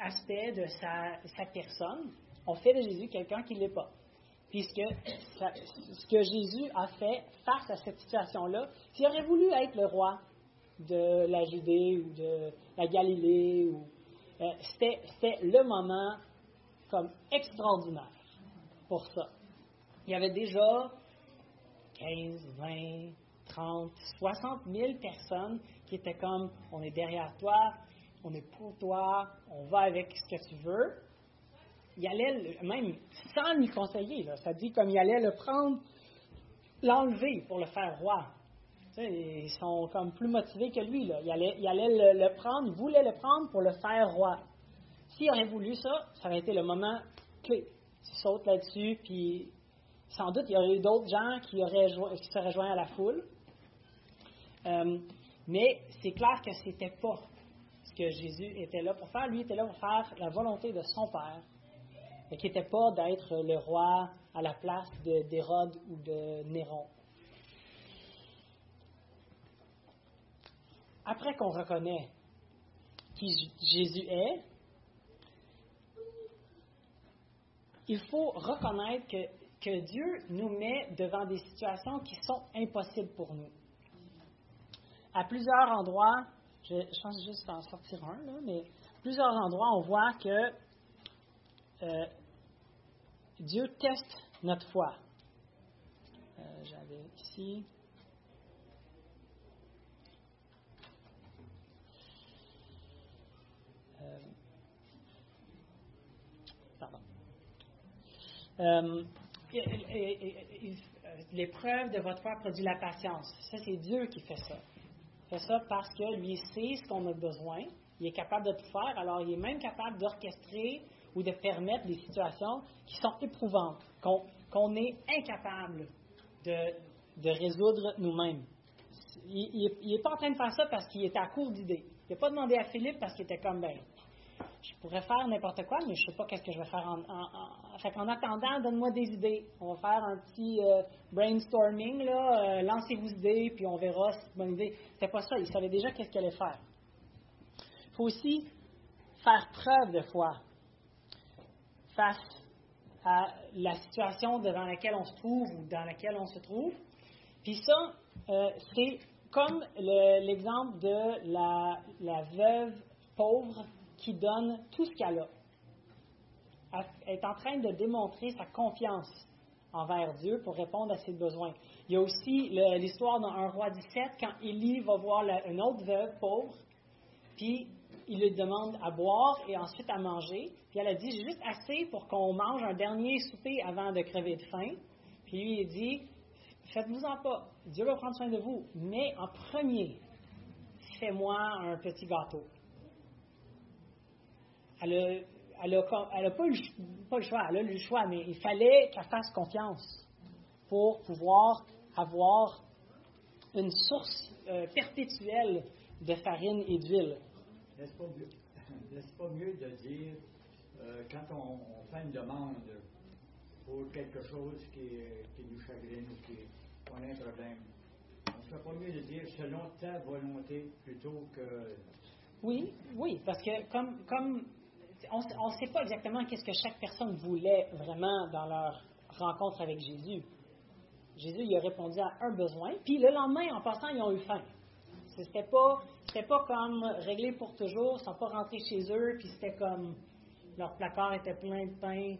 Speaker 1: aspects de sa, sa personne. On fait de Jésus quelqu'un qui ne l'est pas puisque ce que Jésus a fait face à cette situation-là, s'il aurait voulu être le roi de la Judée ou de la Galilée, euh, c'était le moment comme extraordinaire pour ça. Il y avait déjà 15, 20, 30, 60 000 personnes qui étaient comme on est derrière toi, on est pour toi, on va avec ce que tu veux il allait, même sans lui conseiller, ça dit comme il allait le prendre, l'enlever pour le faire roi. ils sont comme plus motivés que lui. Il allait, le, prendre, il voulait le prendre pour le faire roi. S'il aurait voulu ça, ça aurait été le moment clé. Tu sautes là-dessus, puis sans doute il y aurait eu d'autres gens qui, auraient qui seraient joints à la foule. Euh, mais c'est clair que c'était pas ce que Jésus était là pour faire. Lui était là pour faire la volonté de son Père qui n'était pas d'être le roi à la place d'Hérode ou de Néron. Après qu'on reconnaît qui Jésus est, il faut reconnaître que, Dieu nous met devant des situations qui sont impossibles pour nous. À plusieurs endroits, je, pense juste en sortir un, là, mais plusieurs endroits, on voit que euh, Dieu teste notre foi. Euh, j'avais ici. Euh, pardon. L'épreuve de votre foi produit la patience. Ça, c'est Dieu qui fait ça. Il fait ça parce que lui sait ce qu'on a besoin. Il est capable de tout faire. Alors, il est même capable d'orchestrer ou de permettre des situations qui sont éprouvantes, qu'on est incapable de, résoudre nous-mêmes. Il n'est pas en train de faire ça parce qu'il était à court d'idées. Il n'a pas demandé à Philippe parce qu'il était comme, ben, je pourrais faire n'importe quoi, mais je ne sais pas qu'est-ce que je vais faire en, en, attendant, donne-moi des idées. On va faire un petit euh, brainstorming, là, euh, lancez vos idées, puis on verra si c'est une bonne idée. C'était pas ça, il savait déjà qu'est-ce qu'il allait faire. Il faut aussi faire preuve de foi face à la situation devant laquelle on se trouve ou dans laquelle on se trouve. Puis ça, euh, c'est comme l'exemple de la, veuve pauvre qui donne tout ce qu'elle a. Elle est en train de démontrer sa confiance envers Dieu pour répondre à ses besoins. Il y a aussi l'histoire d'un roi 17, quand Élie va voir une autre veuve pauvre, puis il lui demande à boire et ensuite à manger. Puis elle a dit, j'ai juste assez pour qu'on mange un dernier souper avant de crever de faim. Puis lui, il dit, faites-vous-en pas, Dieu va prendre soin de vous, mais en premier, fais-moi un petit gâteau. Elle a, elle a, pas, eu, le choix, elle a le choix, mais il fallait qu'elle fasse confiance pour pouvoir avoir une source euh, perpétuelle de farine et d'huile.
Speaker 3: N'est-ce pas, mieux de dire, euh, quand on, fait une demande pour quelque chose qui, nous chagrine ou qui a un problème, on ne serait pas mieux de dire selon ta volonté plutôt que.
Speaker 1: Oui, oui, parce que comme, comme on ne sait pas exactement qu'est-ce que chaque personne voulait vraiment dans leur rencontre avec Jésus. Jésus il a répondu à un besoin, puis le lendemain, en passant, ils ont eu faim. C'était pas, c'était pas comme réglé pour toujours, ils sont pas rentrés chez eux, puis c'était comme leur placard était plein de pain.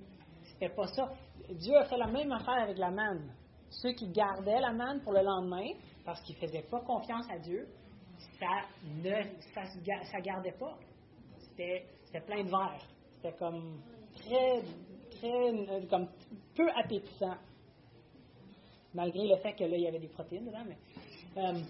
Speaker 1: C'était pas ça. Dieu a fait la même affaire avec la manne. Ceux qui gardaient la manne pour le lendemain, parce qu'ils faisaient pas confiance à Dieu, ça ne ça, gardait pas. C'était, c'était plein de verre. C'était comme très, très, comme peu appétissant. Malgré le fait que là, il y avait des protéines dedans, mais. Euh,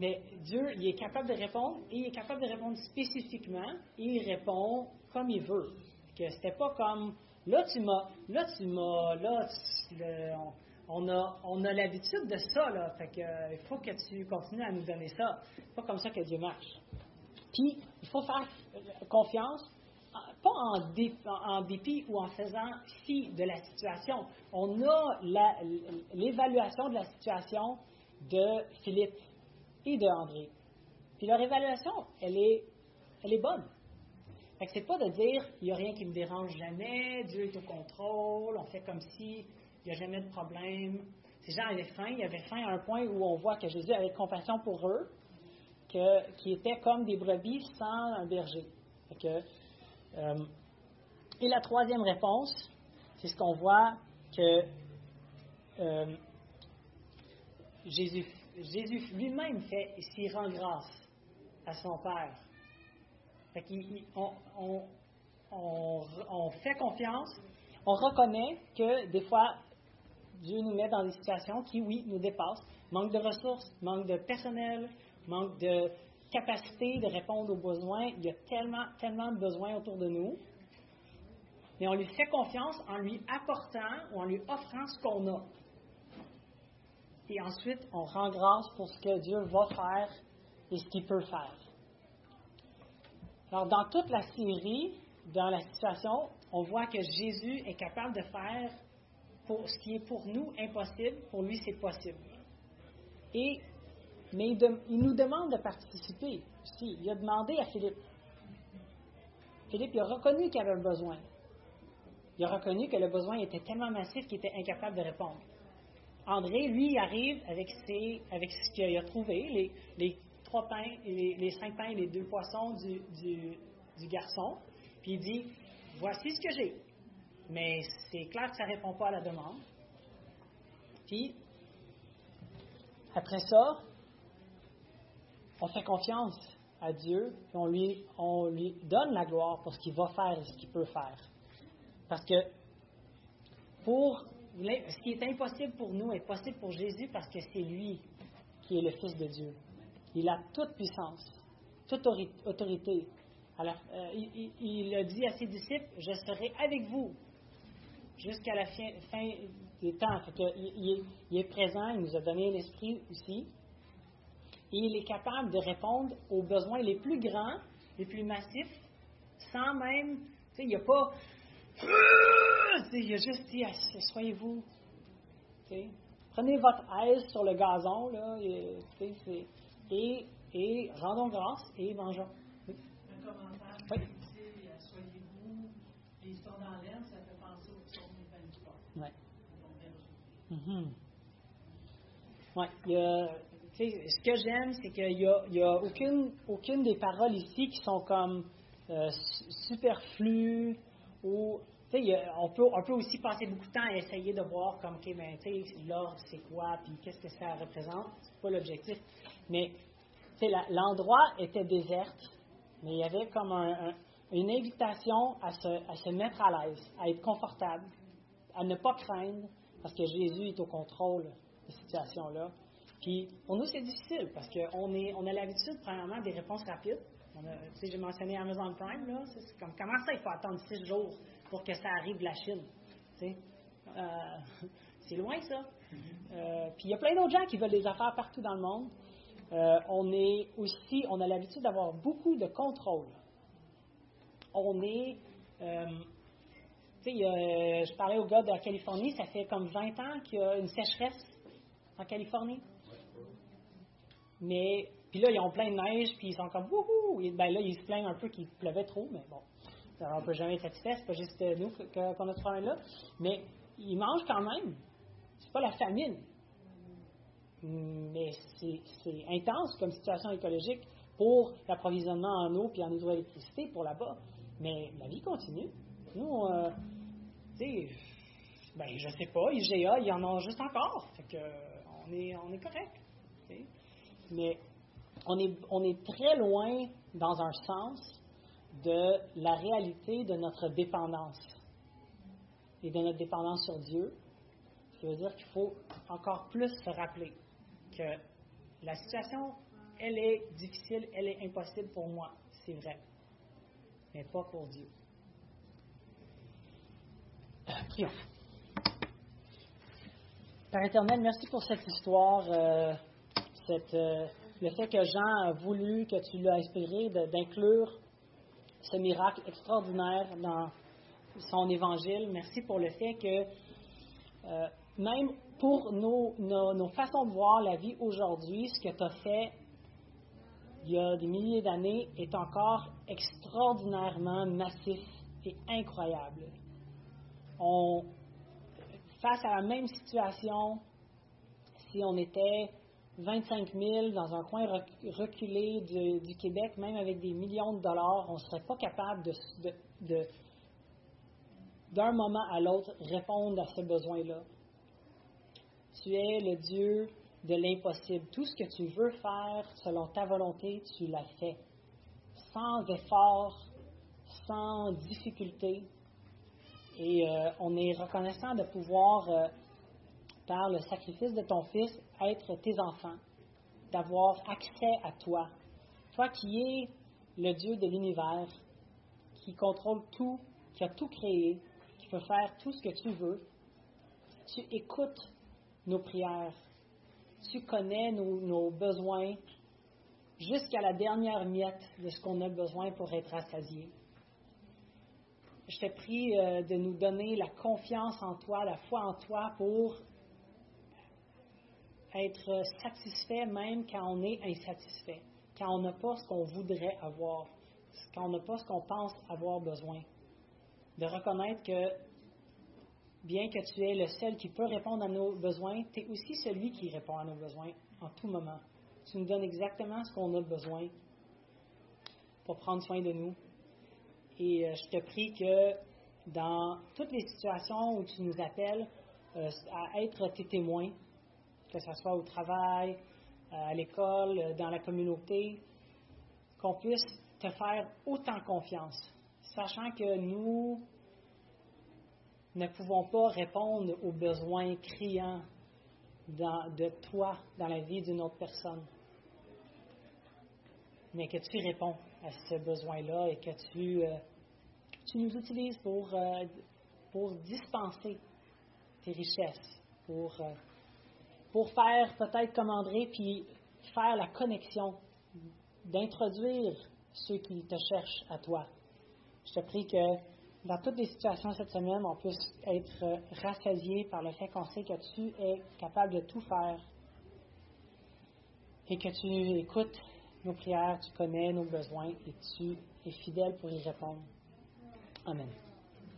Speaker 1: mais Dieu, il est capable de répondre et il est capable de répondre spécifiquement et il répond comme il veut. Que c'était pas comme là tu m'as, là tu m'as, là on, a, on a l'habitude de ça là, fait que il faut que tu continues à nous donner ça. C'est pas comme ça que Dieu marche. Puis il faut faire confiance, pas en, en dépit ou en faisant fi de la situation. On a l'évaluation de la situation de Philippe et de André. Puis leur évaluation, elle est, elle est bonne. Fait que c'est pas de dire il n'y a rien qui me dérange jamais, Dieu est au contrôle, on fait comme si il n'y a jamais de problème. Ces gens avaient faim, ils avaient faim à un point où on voit que Jésus avait compassion pour eux, qui étaient comme des brebis sans un berger. que, euh, et la troisième réponse, c'est ce qu'on voit que euh, Jésus Jésus lui-même fait, s'il rend grâce à son Père. on, fait confiance, on reconnaît que des fois, Dieu nous met dans des situations qui, oui, nous dépassent. Manque de ressources, manque de personnel, manque de capacité de répondre aux besoins. Il y a tellement, tellement de besoins autour de nous. Mais on lui fait confiance en lui apportant ou en lui offrant ce qu'on a et ensuite on rend grâce pour ce que Dieu va faire et ce qu'il peut faire. Alors dans toute la série, dans la situation, on voit que Jésus est capable de faire ce qui est pour nous impossible, pour lui c'est possible. Et mais il, nous demande de participer aussi. Il a demandé à Philippe. Philippe il a reconnu qu'il avait un besoin. Il a reconnu que le besoin était tellement massif qu'il était incapable de répondre. André, lui, arrive avec, ses, avec ce qu'il a trouvé, les, trois pains, et les, cinq pains les deux poissons du, du, garçon. Puis il dit, voici ce que j'ai. Mais c'est clair que ça ne répond pas à la demande. Puis, après ça, on fait confiance à Dieu, et on lui, on lui donne la gloire pour ce qu'il va faire et ce qu'il peut faire. Parce que pour ce qui est impossible pour nous est possible pour Jésus parce que c'est lui qui est le Fils de Dieu. Il a toute puissance, toute autorité. Alors, euh, il, a dit à ses disciples, je serai avec vous jusqu'à la fin, des temps. il, il, est présent, il nous a donné l'Esprit aussi. Et il est capable de répondre aux besoins les plus grands, les plus massifs, sans même, tu sais, il n'y a pas, il a juste dit, soyez-vous, prenez votre aise sur le gazon, là, et, et, et rendons grâce et mangeons.
Speaker 4: Oui. Un commentaire oui. dit, soyez-vous, les histoires dans l'air, ça fait penser au psaume 23. Oui. Mm -hmm.
Speaker 1: Oui, il y a ce que j'aime, c'est qu'il n'y a, y a aucune, aucune des paroles ici qui sont comme euh, superflues on, peut, aussi passer beaucoup de temps à essayer de voir comme, OK, ben, l'ordre, c'est quoi, puis qu'est-ce que ça représente. C'est pas l'objectif. Mais l'endroit était désert, mais il y avait comme une invitation à se, mettre à l'aise, à être confortable, à ne pas craindre, parce que Jésus est au contrôle de cette situation-là. Puis pour nous, c'est difficile parce qu'on on a l'habitude, premièrement, des réponses rapides. J'ai mentionné Amazon Prime, là, c'est comme comment ça, il faut attendre six jours pour que ça arrive de la Chine. Euh, c'est loin, ça. Euh, puis il y a plein d'autres gens qui veulent des affaires partout dans le monde. Euh, on est aussi, on a l'habitude d'avoir beaucoup de contrôle. On est, tu sais, je parlais au gars de la Californie, ça fait comme 20 ans qu'il y a une sécheresse en Californie. Mais, puis là, ils ont plein de neige, puis ils sont comme wouhou! Ben là, ils se plaignent un peu qu'il pleuvait trop, mais bon, on ne peut jamais être satisfait, c'est pas juste nous qu'on a ce problème-là. Mais ils mangent quand même. C'est pas la famine. Mais c'est intense comme situation écologique pour l'approvisionnement en eau et en hydroélectricité pour là-bas. Mais la vie continue. Nous, euh, tu sais, ben, je sais pas, IGA, il y en a juste encore. Fait que, est, on est correct mais on est, on est très loin, dans un sens, de la réalité de notre dépendance et de notre dépendance sur Dieu. Ce qui veut dire qu'il faut encore plus se rappeler que la situation, elle est difficile, elle est impossible pour moi, c'est vrai, mais pas pour Dieu. Père éternel, merci pour cette histoire. Euh, euh, le fait que Jean a voulu, que tu l'as inspiré d'inclure ce miracle extraordinaire dans son évangile. Merci pour le fait que euh, même pour nos, nos, façons de voir la vie aujourd'hui, ce que tu as fait il y a des milliers d'années est encore extraordinairement massif et incroyable. Face à la même situation, si on était 25 000 dans un coin reculé du, Québec, même avec des millions de dollars, on ne serait pas capable de, d'un moment à l'autre, répondre à ce besoin-là. Tu es le Dieu de l'impossible. Tout ce que tu veux faire selon ta volonté, tu l'as fait. Sans effort, sans difficulté. Et euh, on est reconnaissant de pouvoir euh, par le sacrifice de ton Fils, être tes enfants, d'avoir accès à toi. Toi qui es le Dieu de l'univers, qui contrôle tout, qui a tout créé, qui peut faire tout ce que tu veux, tu écoutes nos prières, tu connais nos, besoins jusqu'à la dernière miette de ce qu'on a besoin pour être rassasié. Je te prie euh, de nous donner la confiance en toi, la foi en toi pour être satisfait même quand on est insatisfait, quand on n'a pas ce qu'on voudrait avoir, quand on n'a pas ce qu'on pense avoir besoin. De reconnaître que bien que tu es le seul qui peut répondre à nos besoins, tu es aussi celui qui répond à nos besoins en tout moment. Tu nous donnes exactement ce qu'on a besoin pour prendre soin de nous. Et euh, je te prie que dans toutes les situations où tu nous appelles euh, à être tes témoins, que ce soit au travail, à l'école, dans la communauté, qu'on puisse te faire autant confiance, sachant que nous ne pouvons pas répondre aux besoins criants de toi dans la vie d'une autre personne, mais que tu réponds à ce besoin-là et que tu, euh, nous utilises pour, euh, dispenser tes richesses, pour, euh, pour faire peut-être comme André, puis faire la connexion, d'introduire ceux qui te cherchent à toi. Je te prie que dans toutes les situations cette semaine, on puisse être rassasié par le fait qu'on sait que tu es capable de tout faire et que tu écoutes nos prières, tu connais nos besoins et tu es fidèle pour y répondre. Amen.